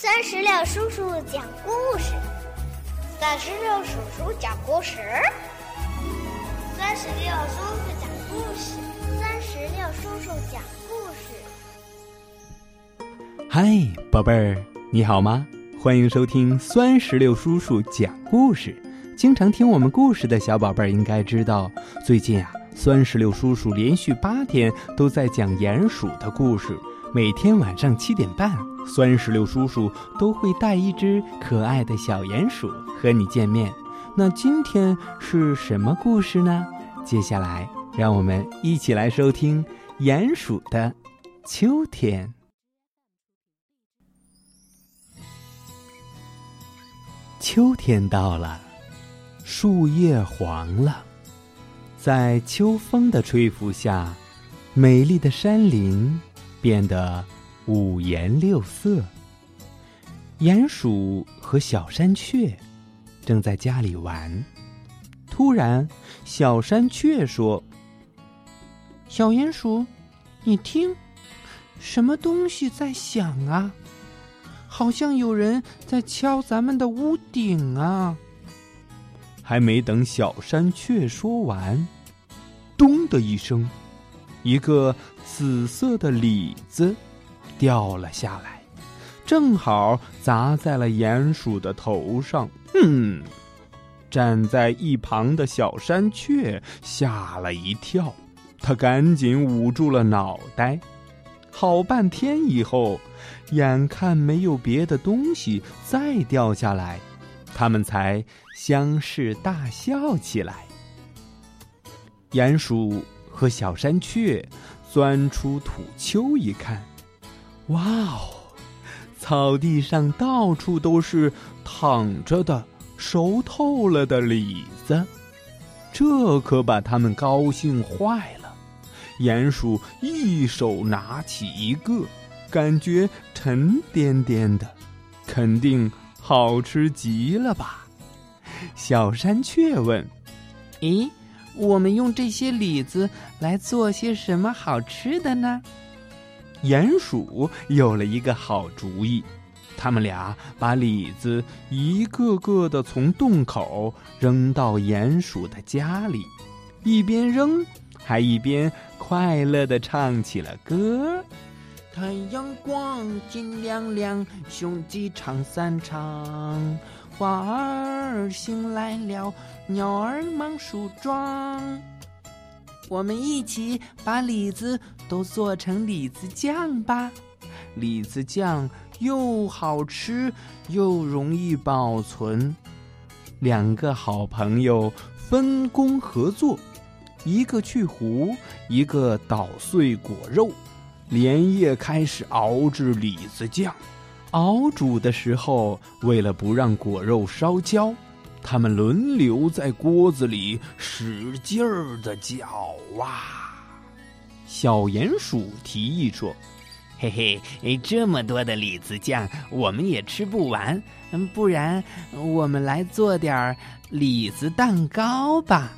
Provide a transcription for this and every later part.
三十六叔叔讲故事，三十六叔叔讲故事，三十六叔叔讲故事，三十六叔叔讲故事。嗨，宝贝儿，你好吗？欢迎收听酸石榴叔叔讲故事。经常听我们故事的小宝贝儿应该知道，最近啊，酸石榴叔叔连续八天都在讲鼹鼠的故事。每天晚上七点半，酸石榴叔叔都会带一只可爱的小鼹鼠和你见面。那今天是什么故事呢？接下来让我们一起来收听《鼹鼠的秋天》。秋天到了，树叶黄了，在秋风的吹拂下，美丽的山林。变得五颜六色。鼹鼠和小山雀正在家里玩，突然，小山雀说：“小鼹鼠，你听，什么东西在响啊？好像有人在敲咱们的屋顶啊！”还没等小山雀说完，咚的一声。一个紫色的李子掉了下来，正好砸在了鼹鼠的头上。嗯，站在一旁的小山雀吓了一跳，他赶紧捂住了脑袋。好半天以后，眼看没有别的东西再掉下来，他们才相视大笑起来。鼹鼠。和小山雀钻出土丘一看，哇哦！草地上到处都是躺着的、熟透了的李子，这可把他们高兴坏了。鼹鼠一手拿起一个，感觉沉甸甸的，肯定好吃极了吧？小山雀问：“咦？”我们用这些李子来做些什么好吃的呢？鼹鼠有了一个好主意，他们俩把李子一个个的从洞口扔到鼹鼠的家里，一边扔，还一边快乐的唱起了歌：“太阳光金亮亮，雄鸡唱三唱。”花儿醒来了，鸟儿忙梳妆。我们一起把李子都做成李子酱吧。李子酱又好吃又容易保存。两个好朋友分工合作，一个去核，一个捣碎果肉，连夜开始熬制李子酱。熬煮的时候，为了不让果肉烧焦，他们轮流在锅子里使劲儿的搅啊。小鼹鼠提议说：“嘿嘿，这么多的李子酱，我们也吃不完。不然我们来做点儿李子蛋糕吧。”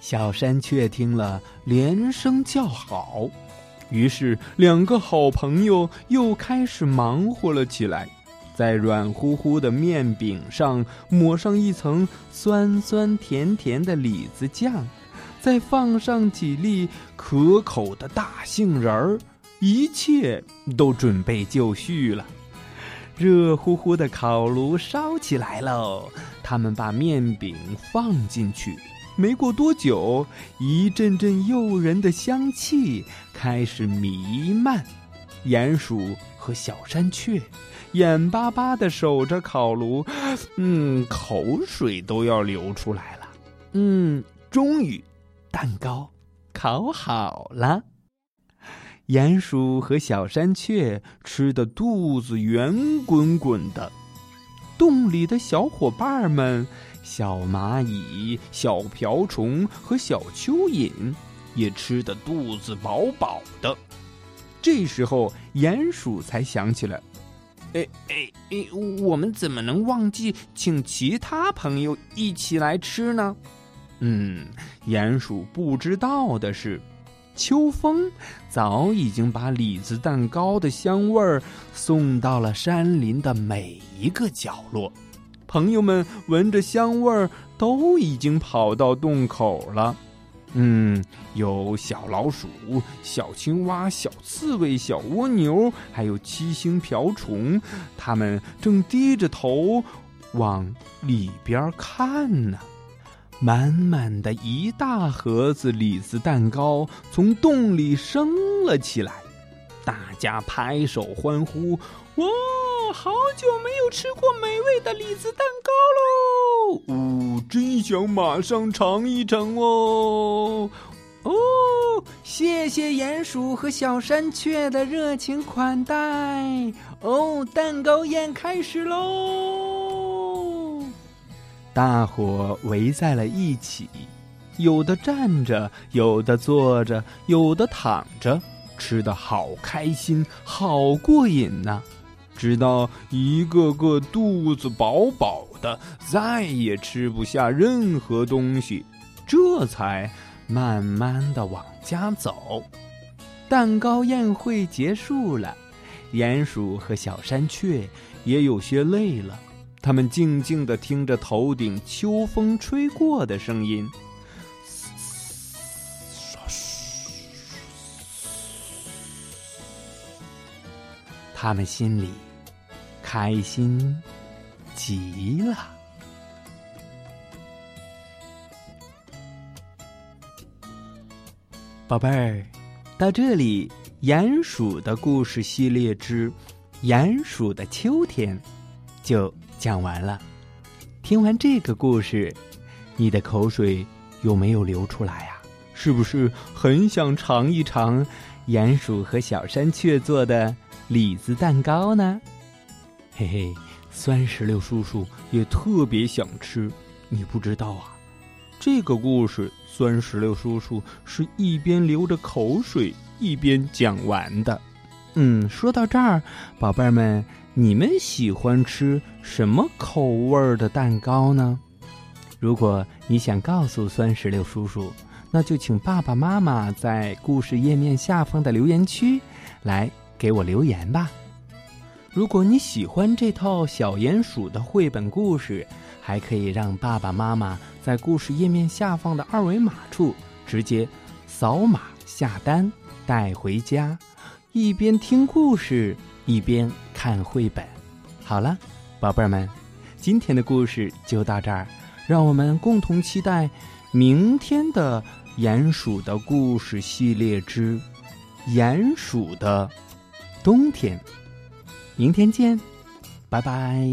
小山雀听了，连声叫好。于是，两个好朋友又开始忙活了起来，在软乎乎的面饼上抹上一层酸酸甜甜的李子酱，再放上几粒可口的大杏仁儿，一切都准备就绪了。热乎乎的烤炉烧起来喽，他们把面饼放进去。没过多久，一阵阵诱人的香气开始弥漫。鼹鼠和小山雀眼巴巴的守着烤炉，嗯，口水都要流出来了。嗯，终于，蛋糕烤好了。鼹鼠和小山雀吃的肚子圆滚滚的，洞里的小伙伴们。小蚂蚁、小瓢虫和小蚯蚓也吃得肚子饱饱的。这时候，鼹鼠才想起来：“哎哎哎，我们怎么能忘记请其他朋友一起来吃呢？”嗯，鼹鼠不知道的是，秋风早已经把李子蛋糕的香味儿送到了山林的每一个角落。朋友们闻着香味儿，都已经跑到洞口了。嗯，有小老鼠、小青蛙、小刺猬、小蜗牛，还有七星瓢虫，它们正低着头往里边看呢。满满的一大盒子李子蛋糕从洞里升了起来，大家拍手欢呼：“哇！”好久没有吃过美味的李子蛋糕喽！哦，真想马上尝一尝哦！哦，谢谢鼹鼠和小山雀的热情款待。哦，蛋糕宴开始喽！大伙围在了一起，有的站着，有的坐着，有的躺着，吃的好开心，好过瘾呐！直到一个个肚子饱饱的，再也吃不下任何东西，这才慢慢的往家走。蛋糕宴会结束了，鼹鼠和小山雀也有些累了，他们静静的听着头顶秋风吹过的声音，他们心里。开心极了，宝贝儿，到这里，鼹鼠的故事系列之《鼹鼠的秋天》就讲完了。听完这个故事，你的口水有没有流出来呀？是不是很想尝一尝鼹鼠和小山雀做的李子蛋糕呢？嘿嘿，酸石榴叔叔也特别想吃。你不知道啊，这个故事酸石榴叔叔是一边流着口水一边讲完的。嗯，说到这儿，宝贝儿们，你们喜欢吃什么口味的蛋糕呢？如果你想告诉酸石榴叔叔，那就请爸爸妈妈在故事页面下方的留言区来给我留言吧。如果你喜欢这套小鼹鼠的绘本故事，还可以让爸爸妈妈在故事页面下方的二维码处直接扫码下单带回家，一边听故事一边看绘本。好了，宝贝儿们，今天的故事就到这儿，让我们共同期待明天的鼹鼠的故事系列之鼹鼠的冬天。明天见，拜拜。